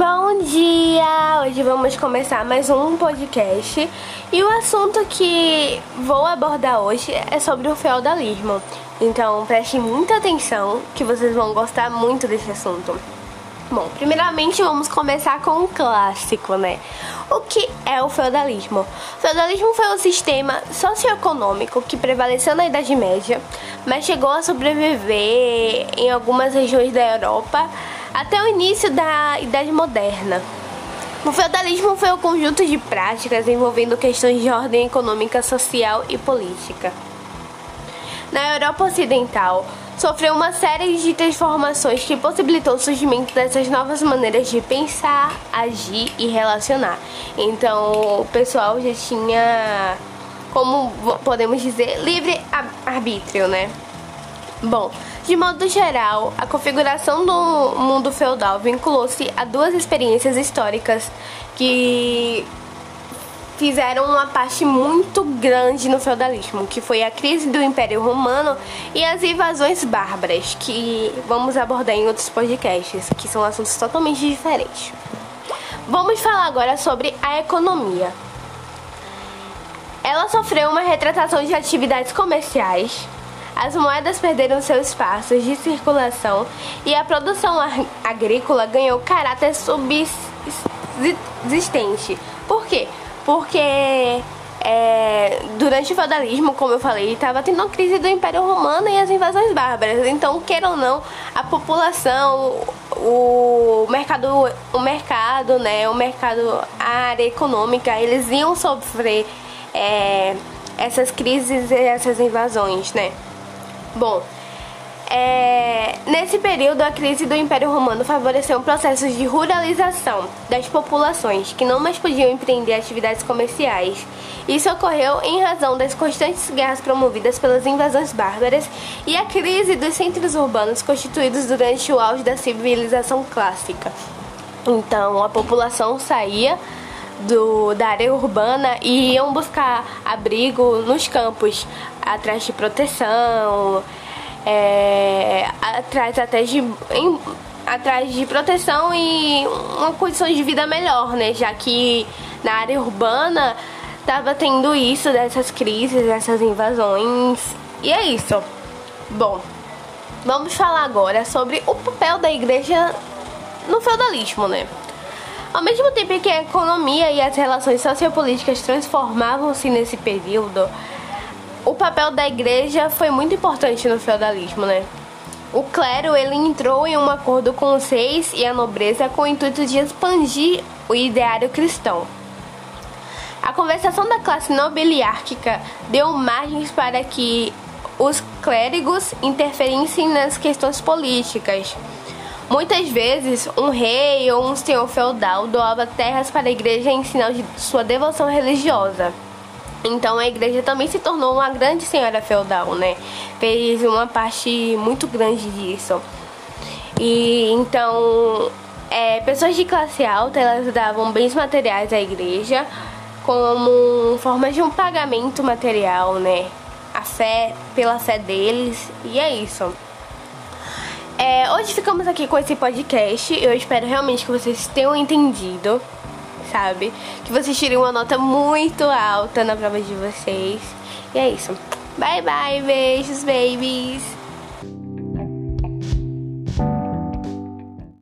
Bom dia! Hoje vamos começar mais um podcast e o assunto que vou abordar hoje é sobre o feudalismo. Então prestem muita atenção que vocês vão gostar muito desse assunto. Bom, primeiramente vamos começar com um clássico, né? O que é o feudalismo? O feudalismo foi um sistema socioeconômico que prevaleceu na Idade Média, mas chegou a sobreviver em algumas regiões da Europa até o início da Idade Moderna. O feudalismo foi um conjunto de práticas envolvendo questões de ordem econômica, social e política. Na Europa Ocidental, sofreu uma série de transformações que possibilitou o surgimento dessas novas maneiras de pensar, agir e relacionar. Então, o pessoal já tinha, como podemos dizer, livre arbítrio, né? Bom, de modo geral, a configuração do mundo feudal vinculou-se a duas experiências históricas que fizeram uma parte muito grande no feudalismo, que foi a crise do Império Romano e as invasões bárbaras, que vamos abordar em outros podcasts, que são assuntos totalmente diferentes. Vamos falar agora sobre a economia. Ela sofreu uma retratação de atividades comerciais, as moedas perderam seu espaço de circulação e a produção agrícola ganhou caráter subsistente. Por quê? Porque é, durante o feudalismo, como eu falei, estava tendo a crise do Império Romano e as invasões bárbaras. Então, queira ou não, a população, o mercado, o mercado, né, o mercado, a área econômica, eles iam sofrer é, essas crises e essas invasões, né? Bom, é, nesse período, a crise do Império Romano favoreceu um processo de ruralização das populações que não mais podiam empreender atividades comerciais. Isso ocorreu em razão das constantes guerras promovidas pelas invasões bárbaras e a crise dos centros urbanos constituídos durante o auge da civilização clássica. Então, a população saía do, da área urbana e iam buscar abrigo nos campos, atrás de proteção, é, atrás até de. Em, atrás de proteção e uma condição de vida melhor, né? Já que na área urbana tava tendo isso, dessas crises, dessas invasões. E é isso. Bom, vamos falar agora sobre o papel da igreja no feudalismo, né? Ao mesmo tempo que a economia e as relações sociopolíticas transformavam-se nesse período, o papel da igreja foi muito importante no feudalismo, né? O clero ele entrou em um acordo com os reis e a nobreza com o intuito de expandir o ideário cristão. A conversação da classe nobiliárquica deu margens para que os clérigos interferissem nas questões políticas. Muitas vezes, um rei ou um senhor feudal doava terras para a igreja em sinal de sua devoção religiosa. Então a igreja também se tornou uma grande senhora feudal, né? Fez uma parte muito grande disso. E então é, pessoas de classe alta elas davam bens materiais à igreja como forma de um pagamento material, né? A fé pela fé deles e é isso. É, hoje ficamos aqui com esse podcast. Eu espero realmente que vocês tenham entendido, sabe? Que vocês tirem uma nota muito alta na prova de vocês. E é isso. Bye bye, beijos, babies!